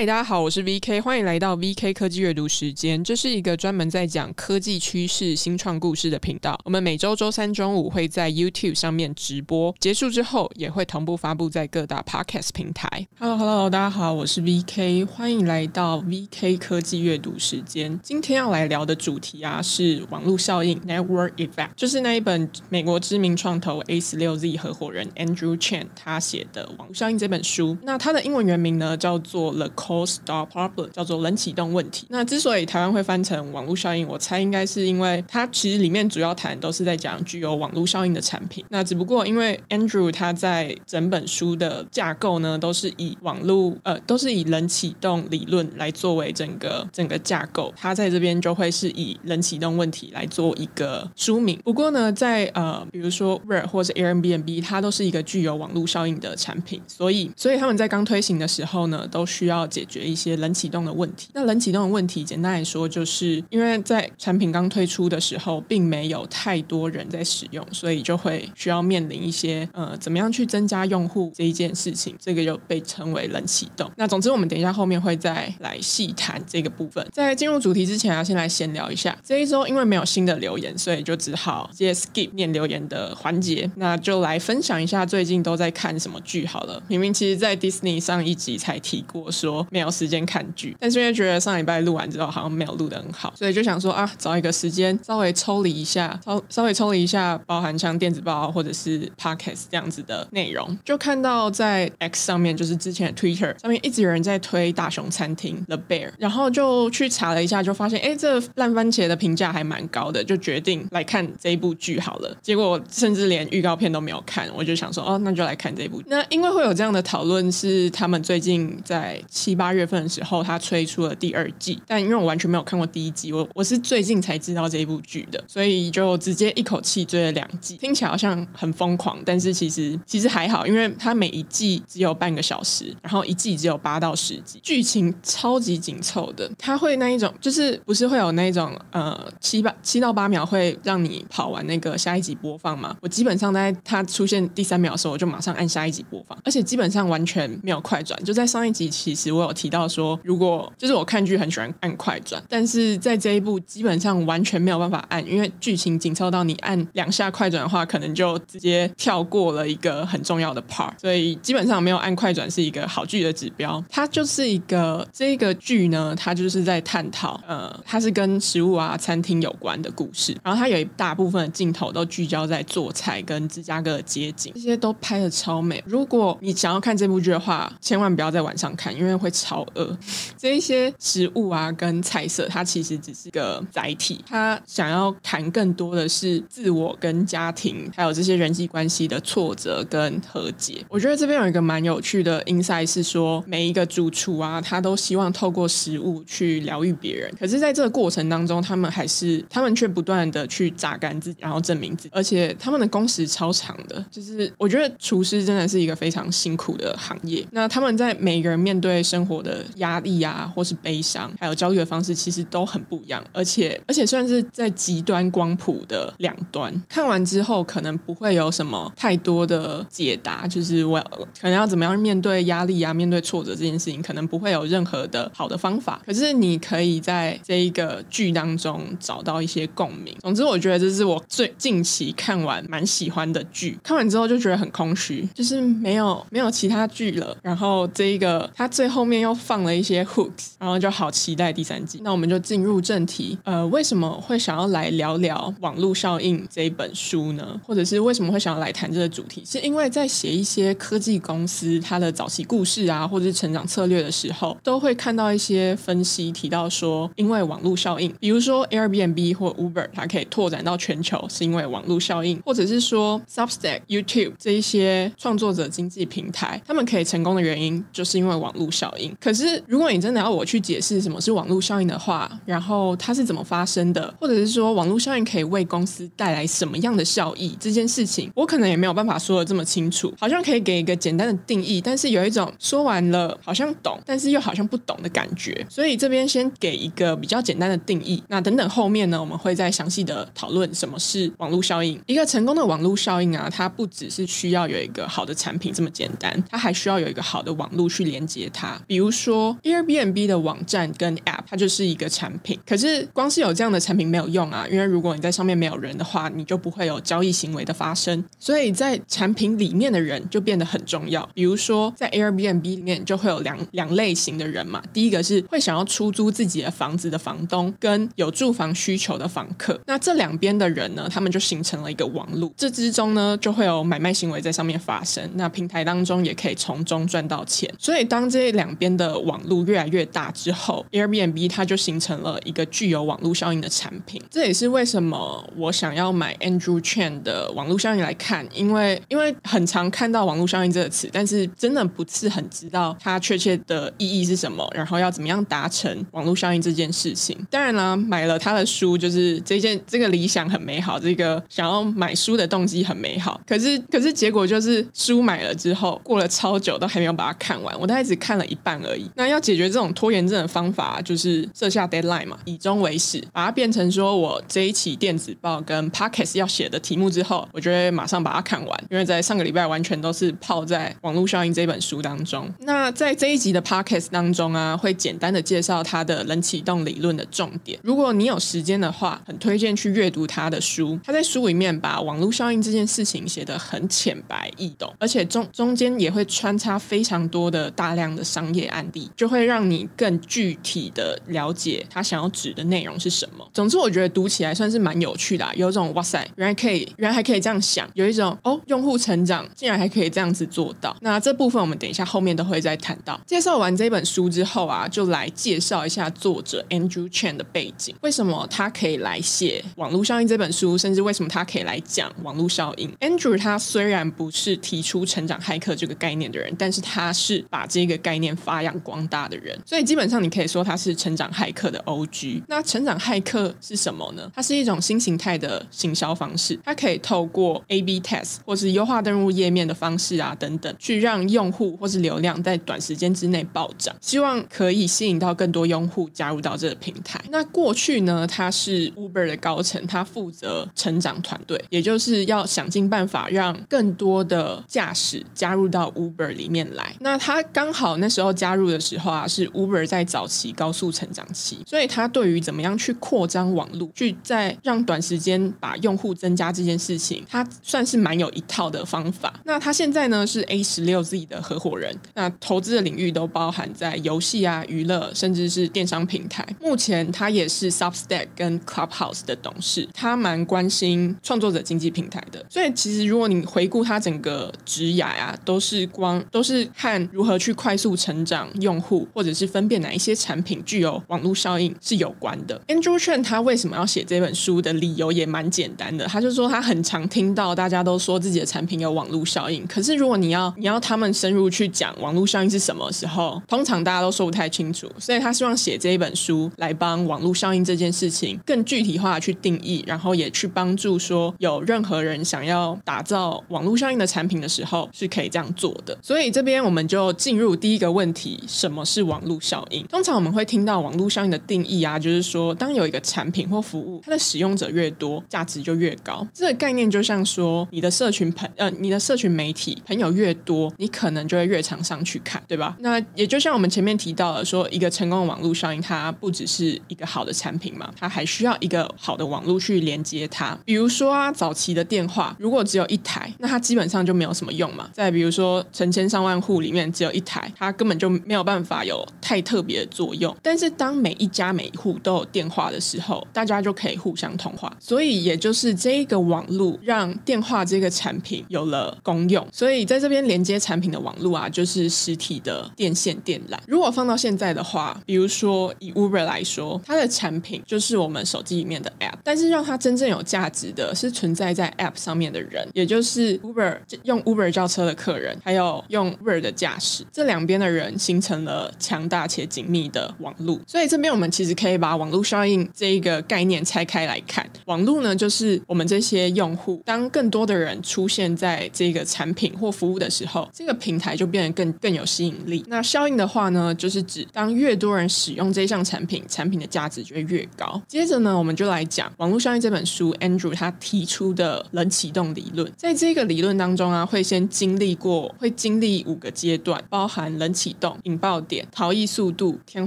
嗨，大家好，我是 VK，欢迎来到 VK 科技阅读时间。这是一个专门在讲科技趋势、新创故事的频道。我们每周周三中午会在 YouTube 上面直播，结束之后也会同步发布在各大 Podcast 平台。Hello，Hello，大家好，我是 VK，欢迎来到 VK 科技阅读时间。今天要来聊的主题啊是网络效应 （Network Effect），就是那一本美国知名创投 A 十六 Z 合伙人 Andrew Chen 他写的《网络效应》这本书。那它的英文原名呢叫做 The Cold Start Problem 叫做冷启动问题。那之所以台湾会翻成网络效应，我猜应该是因为它其实里面主要谈都是在讲具有网络效应的产品。那只不过因为 Andrew 他在整本书的架构呢，都是以网络呃都是以冷启动理论来作为整个整个架构，他在这边就会是以冷启动问题来做一个书名。不过呢，在呃比如说 Uber 或者 Airbnb，它都是一个具有网络效应的产品，所以所以他们在刚推行的时候呢，都需要解决。一些冷启动的问题。那冷启动的问题，简单来说，就是因为在产品刚推出的时候，并没有太多人在使用，所以就会需要面临一些呃，怎么样去增加用户这一件事情。这个就被称为冷启动。那总之，我们等一下后面会再来细谈这个部分。在进入主题之前，要先来闲聊一下。这一周因为没有新的留言，所以就只好直接 skip 念留言的环节。那就来分享一下最近都在看什么剧好了。明明其实，在 Disney 上一集才提过说没有。时间看剧，但是因为觉得上礼拜录完之后好像没有录得很好，所以就想说啊，找一个时间稍微抽离一下，稍稍微抽离一下，包含像电子报或者是 Podcast 这样子的内容，就看到在 X 上面，就是之前的 Twitter 上面一直有人在推大熊餐厅 The Bear，然后就去查了一下，就发现哎，这烂番茄的评价还蛮高的，就决定来看这一部剧好了。结果甚至连预告片都没有看，我就想说哦，那就来看这一部。那因为会有这样的讨论，是他们最近在七七八月。月份的时候，他推出了第二季，但因为我完全没有看过第一季，我我是最近才知道这一部剧的，所以就直接一口气追了两季。听起来好像很疯狂，但是其实其实还好，因为它每一季只有半个小时，然后一季只有八到十集，剧情超级紧凑的。它会那一种，就是不是会有那一种呃七八七到八秒会让你跑完那个下一集播放吗？我基本上在它出现第三秒的时候，我就马上按下一集播放，而且基本上完全没有快转。就在上一集，其实我我有提。到说，如果就是我看剧很喜欢按快转，但是在这一部基本上完全没有办法按，因为剧情紧凑到你按两下快转的话，可能就直接跳过了一个很重要的 part，所以基本上没有按快转是一个好剧的指标。它就是一个这个剧呢，它就是在探讨，呃，它是跟食物啊、餐厅有关的故事，然后它有一大部分的镜头都聚焦在做菜跟芝加哥的街景，这些都拍的超美。如果你想要看这部剧的话，千万不要在晚上看，因为会超。饿，这一些食物啊，跟菜色，它其实只是个载体。他想要谈更多的是自我跟家庭，还有这些人际关系的挫折跟和解。我觉得这边有一个蛮有趣的 insight 是说，每一个主厨啊，他都希望透过食物去疗愈别人。可是，在这个过程当中，他们还是他们却不断的去榨干自己，然后证明自己。而且，他们的工时超长的，就是我觉得厨师真的是一个非常辛苦的行业。那他们在每个人面对生生活的压力啊，或是悲伤，还有焦虑的方式，其实都很不一样，而且而且算是在极端光谱的两端。看完之后，可能不会有什么太多的解答，就是我可能要怎么样面对压力啊，面对挫折这件事情，可能不会有任何的好的方法。可是你可以在这一个剧当中找到一些共鸣。总之，我觉得这是我最近期看完蛮喜欢的剧。看完之后就觉得很空虚，就是没有没有其他剧了。然后这一个它最后面又。放了一些 hooks，然后就好期待第三季。那我们就进入正题。呃，为什么会想要来聊聊网络效应这一本书呢？或者是为什么会想要来谈这个主题？是因为在写一些科技公司它的早期故事啊，或者是成长策略的时候，都会看到一些分析提到说，因为网络效应，比如说 Airbnb 或 Uber 它可以拓展到全球，是因为网络效应；或者是说 Substack、YouTube 这一些创作者经济平台，他们可以成功的原因，就是因为网络效应。可是，如果你真的要我去解释什么是网络效应的话，然后它是怎么发生的，或者是说网络效应可以为公司带来什么样的效益，这件事情，我可能也没有办法说得这么清楚。好像可以给一个简单的定义，但是有一种说完了好像懂，但是又好像不懂的感觉。所以这边先给一个比较简单的定义。那等等后面呢，我们会再详细的讨论什么是网络效应。一个成功的网络效应啊，它不只是需要有一个好的产品这么简单，它还需要有一个好的网络去连接它，比如说 Airbnb 的网站跟 App，它就是一个产品。可是光是有这样的产品没有用啊，因为如果你在上面没有人的话，你就不会有交易行为的发生。所以在产品里面的人就变得很重要。比如说在 Airbnb 里面就会有两两类型的人嘛，第一个是会想要出租自己的房子的房东，跟有住房需求的房客。那这两边的人呢，他们就形成了一个网络，这之中呢就会有买卖行为在上面发生。那平台当中也可以从中赚到钱。所以当这两两边的网络越来越大之后，Airbnb 它就形成了一个具有网络效应的产品。这也是为什么我想要买 Andrew Chen 的网络效应来看，因为因为很常看到网络效应这个词，但是真的不是很知道它确切的意义是什么，然后要怎么样达成网络效应这件事情。当然啦，买了他的书，就是这件这个理想很美好，这个想要买书的动机很美好。可是可是结果就是书买了之后，过了超久都还没有把它看完，我大概只看了一半而已。那要解决这种拖延症的方法，就是设下 deadline 嘛，以终为始，把它变成说我这一期电子报跟 podcast 要写的题目之后，我就会马上把它看完，因为在上个礼拜完全都是泡在网络效应这本书当中。那在这一集的 podcast 当中啊，会简单的介绍它的冷启动理论的重点。如果你有时间的话，很推荐去阅读他的书。他在书里面把网络效应这件事情写得很浅白易懂，而且中中间也会穿插非常多的大量的商业案例，就会让你更具体的了解他想要指的内容是什么。总之，我觉得读起来算是蛮有趣的啊，有种哇塞，原来可以，原来还可以这样想，有一种哦，用户成长竟然还可以这样子做到。那这部分我们等一下后面都会再谈到。介绍完这本书之后啊，就来介绍一下作者 Andrew Chen 的背景，为什么他可以来写《网络效应》这本书，甚至为什么他可以来讲网络效应。Andrew 他虽然不是提出成长骇客这个概念的人，但是他是把这个概念发扬光大的人，所以基本上你可以说他是成长骇客的 OG。那成长骇客是什么呢？它是一种新形态的行销方式，它可以透过 A/B test 或是优化登录页面的方式啊等等，去让用户或是流量在短时间之内暴涨，希望可以吸引到更多用户加入到这个平台。那过去呢，他是 Uber 的高层，他负责成长团队，也就是要想尽办法让更多的驾驶加入到 Uber 里面来。那他刚好那时候加入的时候啊，是 Uber 在早期高速成长期，所以他对于怎么样去扩张网络，去在让短时间把用户增加这件事情，他算是蛮有一套的方法。那他现在呢是 A 十六 Z 的合伙人，那投资的领域都包含在游戏啊、娱乐，甚至是电商平台。目前他也是 Substack 跟 Clubhouse 的董事，他蛮关心创作者经济平台的。所以其实如果你回顾他整个职涯啊，都是光都是看如何去快速成长用户，或者是分辨哪一些产品具有网络效应是有关的。Andrew Chen 他为什么要写这本书的理由也蛮简单的，他就说他很常听到大家都说自己的产品有网络效应，可是如果你要你要他们深入去讲网络效应是什么时候，通常大家都说不太清楚，所以他希望写这一本书来帮网络效应这件事情更具体化去定义，然后也去帮助说有任何人想要打造网络效应的产品的时候是可以这样做的。所以这边我们就进入第一个问题：什么是网络效应？通常我们会听到网络效应的定义啊，就是说当有一个产品或服务，它的使用者越多，价值就越高。这个概念就像说你的社群朋呃，你的社群媒体朋友越多，你可能就会越常上去看，对吧？那也就像我们前面提到的说，一个成功的网络效应，它不只是一个好的产品嘛，它还需要一个好的网络去连接它。比如说啊，早期的电话如果只有一台，那它基本上就没有什么用嘛。再比如说，成千上万户里面只有一台，它根本就没有办法有太特别的作用。但是当每一家每一户都有电话的时候，大家就可以互相通话。所以也就是这一个网络让电话这个产品有了功用。所以在这边连接产品的网络啊，就是实体的电线电缆。如果放到现在的话，比如说以 Uber 来说，它的产品就是我们手机里面的 App，但是让它真正有价值的是存在在 App 上面的人，也就是 Uber 用 Uber 叫车的客人，还有用 Uber 的驾驶，这两边的人人形成了强大且紧密的网络。所以这边我们其实可以把网络效应这一个概念拆开来看，网络呢就是我们这些用户，当更多的人出现在这个产品或服务的时候，这个平台就变得更更有吸引力。那效应的话呢，就是指当越多人使用这项产品，产品的价值就会越高。接着呢，我们就来讲《网络效应》这本书，Andrew 他提出的冷启动理论。在这个理论当中啊，会先经历过，会经历五个阶段，包含冷启启动、引爆点、逃逸速度、天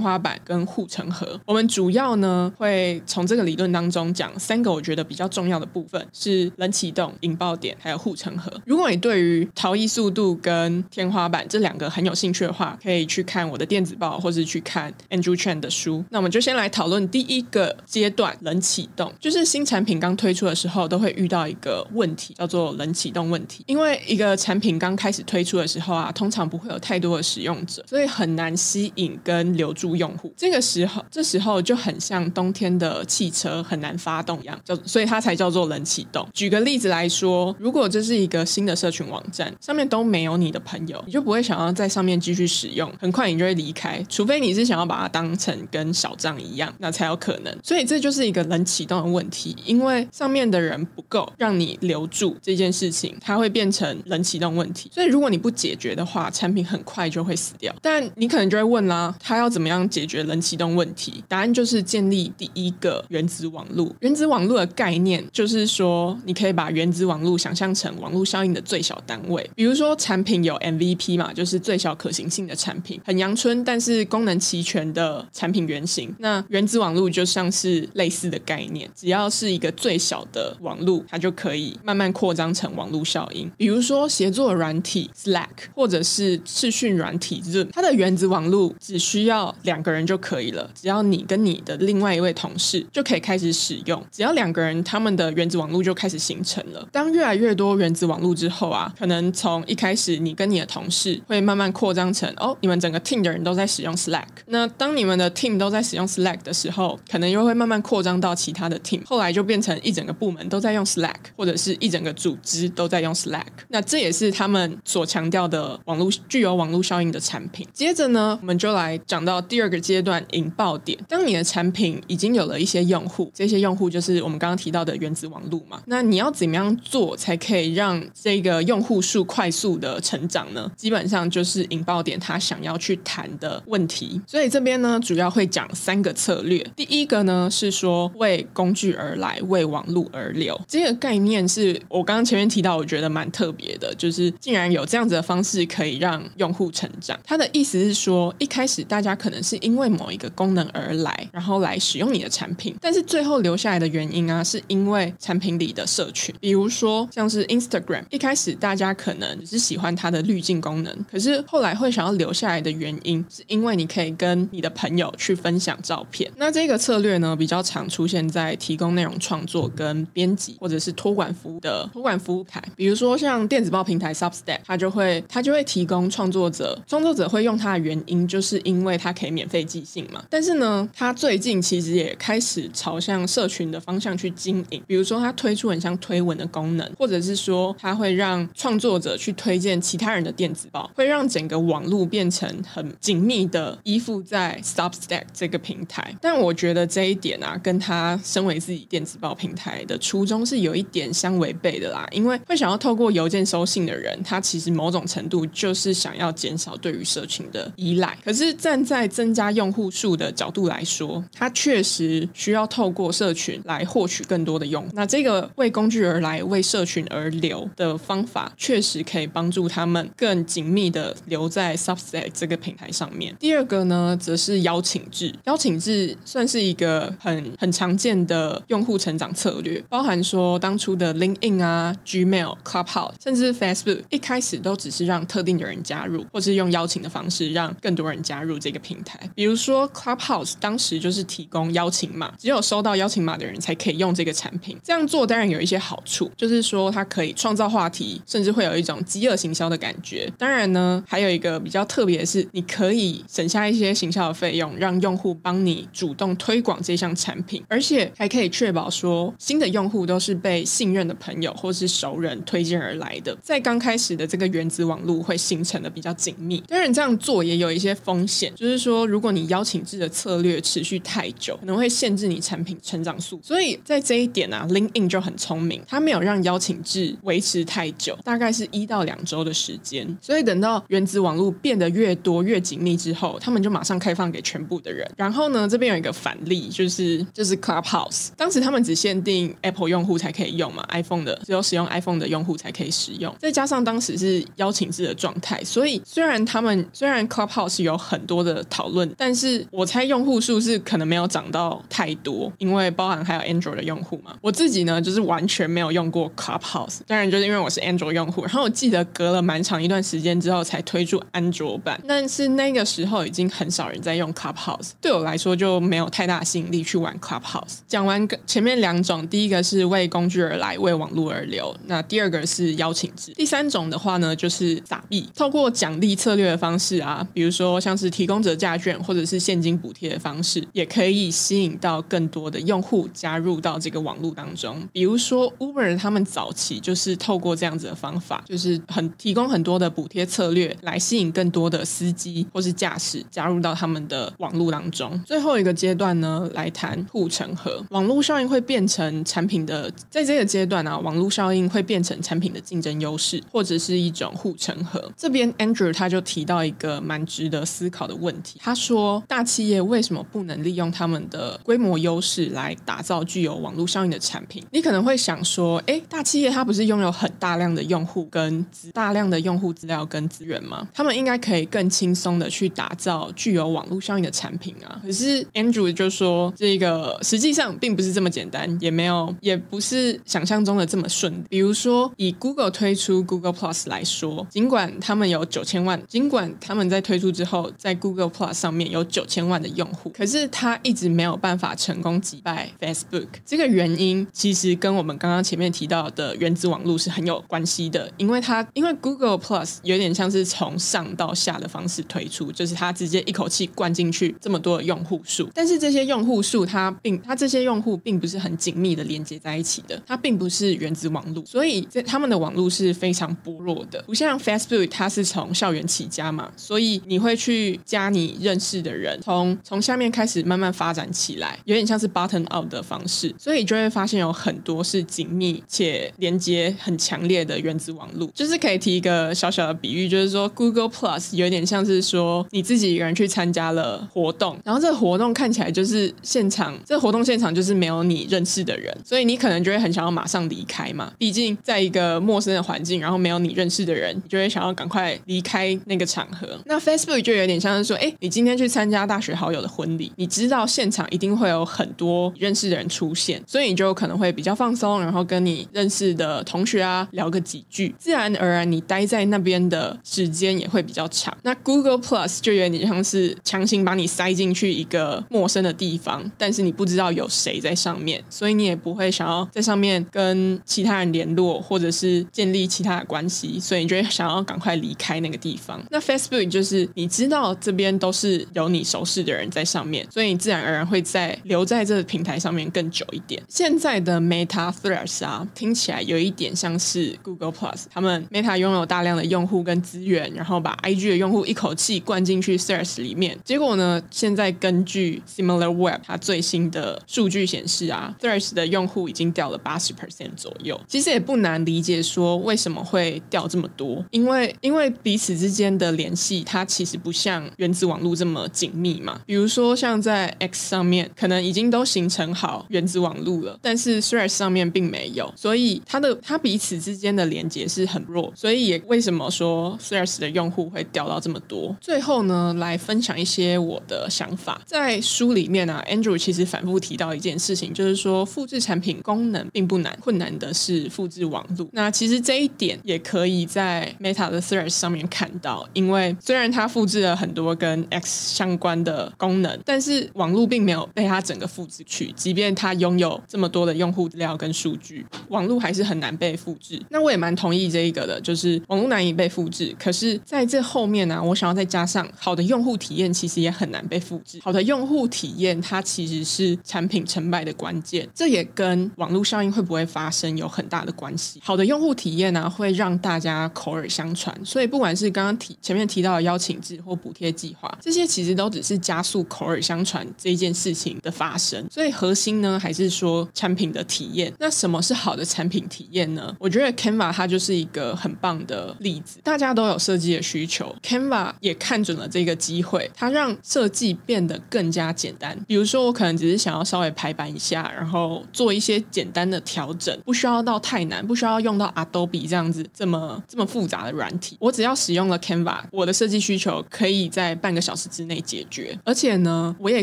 花板跟护城河。我们主要呢会从这个理论当中讲三个我觉得比较重要的部分，是冷启动、引爆点还有护城河。如果你对于逃逸速度跟天花板这两个很有兴趣的话，可以去看我的电子报，或是去看 Andrew Chen 的书。那我们就先来讨论第一个阶段，冷启动，就是新产品刚推出的时候都会遇到一个问题，叫做冷启动问题。因为一个产品刚开始推出的时候啊，通常不会有太多的使用者，所以很难吸引跟留住用户。这个时候，这时候就很像冬天的汽车很难发动一样，叫所以它才叫做冷启动。举个例子来说，如果这是一个新的社群网站，上面都没有你的朋友，你就不会想要在上面继续使用，很快你就会离开，除非你是想要把它当成跟小账一样，那才有可能。所以这就是一个冷启动的问题，因为上面的人不够让你留住这件事情，它会变成冷启动问题。所以如果你不解决的话，产品很快就会死掉。但你可能就会问啦，它要怎么样解决冷启动问题？答案就是建立第一个原子网路。原子网路的概念就是说，你可以把原子网路想象成网络效应的最小单位。比如说产品有 MVP 嘛，就是最小可行性的产品，很阳春但是功能齐全的产品原型。那原子网路就像是类似的概念，只要是一个最小的网络，它就可以慢慢扩张成网络效应。比如说协作软体 Slack，或者是视讯软体它的原子网路只需要两个人就可以了，只要你跟你的另外一位同事就可以开始使用，只要两个人他们的原子网路就开始形成了。当越来越多原子网路之后啊，可能从一开始你跟你的同事会慢慢扩张成哦，你们整个 team 的人都在使用 Slack。那当你们的 team 都在使用 Slack 的时候，可能又会慢慢扩张到其他的 team，后来就变成一整个部门都在用 Slack，或者是一整个组织都在用 Slack。那这也是他们所强调的网络具有网络效应的产品品。接着呢，我们就来讲到第二个阶段引爆点。当你的产品已经有了一些用户，这些用户就是我们刚刚提到的原子网路嘛。那你要怎么样做才可以让这个用户数快速的成长呢？基本上就是引爆点他想要去谈的问题。所以这边呢，主要会讲三个策略。第一个呢是说为工具而来，为网络而流。这个概念是我刚刚前面提到，我觉得蛮特别的，就是竟然有这样子的方式可以让用户成长。他的意思是说，一开始大家可能是因为某一个功能而来，然后来使用你的产品，但是最后留下来的原因啊，是因为产品里的社群。比如说像是 Instagram，一开始大家可能只是喜欢它的滤镜功能，可是后来会想要留下来的原因，是因为你可以跟你的朋友去分享照片。那这个策略呢，比较常出现在提供内容创作跟编辑或者是托管服务的托管服务台，比如说像电子报平台 Substack，它就会它就会提供创作者，创作者会用它的原因，就是因为它可以免费寄信嘛。但是呢，它最近其实也开始朝向社群的方向去经营，比如说它推出很像推文的功能，或者是说它会让创作者去推荐其他人的电子报，会让整个网络变成很紧密的依附在 Substack 这个平台。但我觉得这一点啊，跟他身为自己电子报平台的初衷是有一点相违背的啦，因为会想要透过邮件收信的人，他其实某种程度就是想要减少对于社群的依赖。可是站在增加用户数的角度来说，它确实需要透过社群来获取更多的用户。那这个为工具而来，为社群而留的方法，确实可以帮助他们更紧密的留在 Substack 这个平台上面。第二个呢，则是邀请制。邀请制算是一个很很常见的用户成长策略，包含说当初的 LinkedIn 啊、Gmail、Clubhouse，甚至 Facebook，一开始都只是让特定的人加入，或是用邀请的方式让更多人加入这个平台。比如说 Clubhouse 当时就是提供邀请码，只有收到邀请码的人才可以用这个产品。这样做当然有一些好处，就是说它可以创造话题，甚至会有一种饥饿行销的感觉。当然呢，还有一个比较特别的是，你可以省下一些行销的费用，让用户帮你主动推广这项产品，而且还可以确保说新的用户都是被信任的朋友或是熟人推荐而来的。在刚开始的这个原子网路会形成的比较紧密。当然这样做也有一些风险，就是说如果你邀请制的策略持续太久，可能会限制你产品成长速。所以在这一点啊，link in 就很聪明，它没有让邀请制维持太久，大概是一到两周的时间。所以等到原子网路变得越多越紧密之后，他们就马上开放给全部的人。然后呢，这边有一个反例，就是就是 Clubhouse，当时他们只限定 Apple 用户才可以用嘛，iPhone 的只有使用 iPhone 的用户才可以使用。再加上当时是邀请制的状态，所以虽然他们虽然 Clubhouse 有很多的讨论，但是我猜用户数是可能没有涨到太多，因为包含还有 Android 的用户嘛。我自己呢，就是完全没有用过 Clubhouse，当然就是因为我是 Android 用户。然后我记得隔了蛮长一段时间之后才推出安卓版，但是那个时候已经很少人在用 Clubhouse，对我来说就没有太大吸引力去玩 Clubhouse。讲完前面两种，第一个是为工具而来，为网络而流，那第二个是邀请制，第三种的话呢，就是撒币，透过奖励策略的方式啊，比如说像是提供者价券或者是现金补贴的方式，也可以吸引到更多的用户加入到这个网络当中。比如说 Uber 他们早期就是透过这样子的方法，就是很提供很多的补贴策略来吸引更多的司机或是驾驶加入到他们的网络当中。最后一个阶段呢，来谈护城河，网络效应会变成产品的，在这个阶段啊，网络效应会变成产品的竞争优势，或者是一种护城河。这边 Andrew 他就提到到一个蛮值得思考的问题，他说大企业为什么不能利用他们的规模优势来打造具有网络效应的产品？你可能会想说，诶，大企业它不是拥有很大量的用户跟大量的用户资料跟资源吗？他们应该可以更轻松的去打造具有网络效应的产品啊。可是 Andrew 就说，这个实际上并不是这么简单，也没有，也不是想象中的这么顺。比如说，以 Google 推出 Google Plus 来说，尽管他们有九千万，尽管他们在推出之后，在 Google Plus 上面有九千万的用户，可是他一直没有办法成功击败 Facebook。这个原因其实跟我们刚刚前面提到的原子网络是很有关系的，因为它因为 Google Plus 有点像是从上到下的方式推出，就是它直接一口气灌进去这么多的用户数，但是这些用户数它并它这些用户并不是很紧密的连接在一起的，它并不是原子网络，所以这他们的网络是非常薄弱的，不像 Facebook 它是从校园起家嘛，所以你会去加你认识的人，从从下面开始慢慢发展起来，有点像是 bottom up 的方式，所以就会发现有很多是紧密且连接很强烈的原子网络。就是可以提一个小小的比喻，就是说 Google Plus 有点像是说你自己一个人去参加了活动，然后这个活动看起来就是现场，这个活动现场就是没有你认识的人，所以你可能就会很想要马上离开嘛，毕竟在一个陌生的环境，然后没有你认识的人，你就会想要赶快离开那个场那 Facebook 就有点像是说，哎，你今天去参加大学好友的婚礼，你知道现场一定会有很多认识的人出现，所以你就可能会比较放松，然后跟你认识的同学啊聊个几句，自然而然你待在那边的时间也会比较长。那 Google Plus 就有点像是强行把你塞进去一个陌生的地方，但是你不知道有谁在上面，所以你也不会想要在上面跟其他人联络，或者是建立其他的关系，所以你就会想要赶快离开那个地方。那 Facebook 就是你知道这边都是有你熟识的人在上面，所以你自然而然会在留在这个平台上面更久一点。现在的 Meta Threads 啊，听起来有一点像是 Google Plus，他们 Meta 拥有大量的用户跟资源，然后把 IG 的用户一口气灌进去 Threads 里面。结果呢，现在根据 SimilarWeb 它最新的数据显示啊，Threads 的用户已经掉了八十 percent 左右。其实也不难理解说为什么会掉这么多，因为因为彼此之间的联系它其实不像原子网络这么紧密嘛。比如说像在 X 上面，可能已经都形成好原子网络了，但是 Threads 上面并没有，所以它的它彼此之间的连接是很弱，所以也为什么说 Threads 的用户会掉到这么多？最后呢，来分享一些我的想法。在书里面啊，Andrew 其实反复提到一件事情，就是说复制产品功能并不难，困难的是复制网络。那其实这一点也可以在 Meta 的 Threads 上面看到，因因为虽然它复制了很多跟 X 相关的功能，但是网络并没有被它整个复制去，即便它拥有这么多的用户资料跟数据，网络还是很难被复制。那我也蛮同意这一个的，就是网络难以被复制。可是在这后面呢、我想要再加上好的用户体验，其实也很难被复制。好的用户体验，它其实是产品成败的关键，这也跟网络效应会不会发生有很大的关系。好的用户体验呢、会让大家口耳相传，所以不管是刚刚提前面提到的邀请制或补贴计划，这些其实都只是加速口耳相传这件事情的发生。所以核心呢，还是说产品的体验。那什么是好的产品体验呢？我觉得 Canva 它就是一个很棒的例子。大家都有设计的需求，Canva 也看准了这个机会，它让设计变得更加简单。比如说，我可能只是想要稍微排版一下，然后做一些简单的调整，不需要到太难，不需要用到 Adobe 这样子这么这么复杂的软体。我只要使用了 Canva，我的设计需求可以在半个小时之内解决，而且呢，我也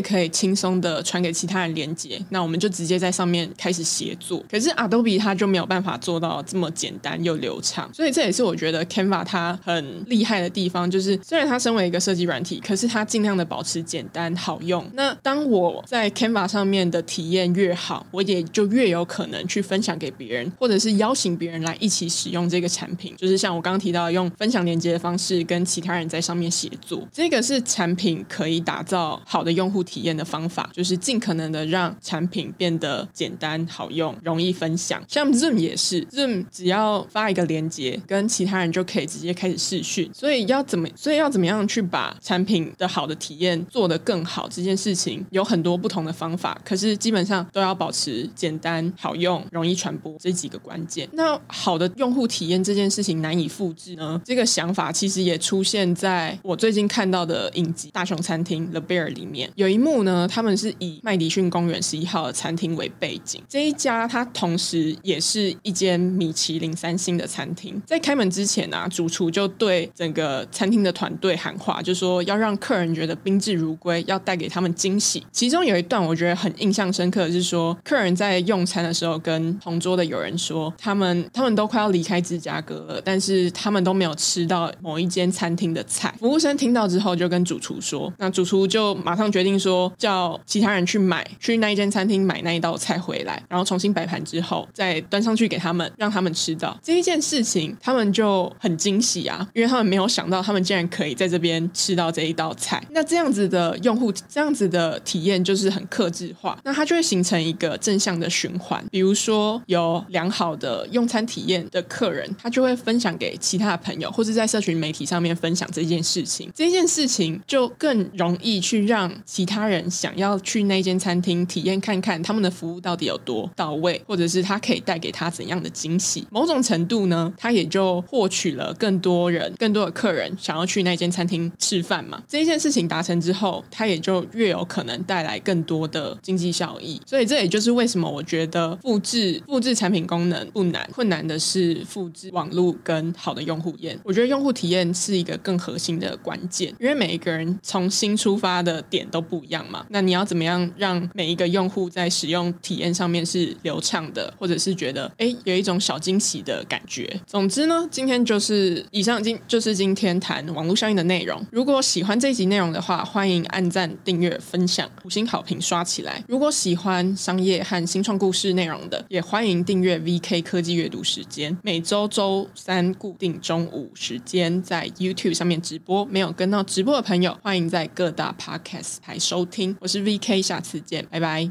可以轻松的传给其他人连接，那我们就直接在上面开始协作。可是 Adobe 它就没有办法做到这么简单又流畅，所以这也是我觉得 Canva 它很厉害的地方，就是虽然它身为一个设计软体，可是它尽量的保持简单好用。那当我在 Canva 上面的体验越好，我也就越有可能去分享给别人，或者是邀请别人来一起使用这个产品。就是像我刚刚提到，用分享连接的方式跟其他人在上面协作，这个是产品可以打造好的用户体验的方法，就是尽可能的让产品变得简单好用、容易分享。像 Zoom 也是，Zoom 只要发一个连接，跟其他人就可以直接开始视讯。所以要怎么，所以要怎么样去把产品的好的体验做得更好，这件事情有很多不同的方法，可是基本上都要保持简单好用、容易传播这几个关键。那好的用户体验这件事情难以复制呢？这个想法其实也出出现在我最近看到的影集《大熊餐厅》The Bear 里面，有一幕呢，他们是以麦迪逊公园十一号的餐厅为背景。这一家它同时也是一间米其林三星的餐厅。在开门之前啊，主厨就对整个餐厅的团队喊话，就说要让客人觉得宾至如归，要带给他们惊喜。其中有一段我觉得很印象深刻的是说，客人在用餐的时候跟同桌的友人说，他们他们都快要离开芝加哥了，但是他们都没有吃到某一间餐餐厅的菜。服务生听到之后就跟主厨说，那主厨就马上决定说，叫其他人去买，去那一间餐厅买那一道菜回来，然后重新摆盘之后再端上去给他们，让他们吃到这一件事情，他们就很惊喜啊，因为他们没有想到他们竟然可以在这边吃到这一道菜。那这样子的用户，这样子的体验就是很克制化，那它就会形成一个正向的循环。比如说有良好的用餐体验的客人，他就会分享给其他的朋友，或者在社群媒体上面分享这件事情，这件事情就更容易去让其他人想要去那间餐厅体验看看他们的服务到底有多到位，或者是他可以带给他怎样的惊喜。某种程度呢，他也就获取了更多人、更多的客人想要去那间餐厅吃饭嘛。这一件事情达成之后，他也就越有可能带来更多的经济效益。所以这也就是为什么我觉得复制复制产品功能不难，困难的是复制网络跟好的用户体验。我觉得用户体验是一个更核心的关键，因为每一个人从新出发的点都不一样嘛。那你要怎么样让每一个用户在使用体验上面是流畅的，或者是觉得哎有一种小惊喜的感觉？总之呢，今天就是以上今就是今天谈网络效应的内容。如果喜欢这集内容的话，欢迎按赞、订阅、分享、五星好评刷起来。如果喜欢商业和新创故事内容的，也欢迎订阅 VK 科技阅读时间，每周周三固定中午时间在 YouTube 上面直播。没有跟到直播的朋友，欢迎在各大 Podcast 台收听。我是 VK，下次见，拜拜。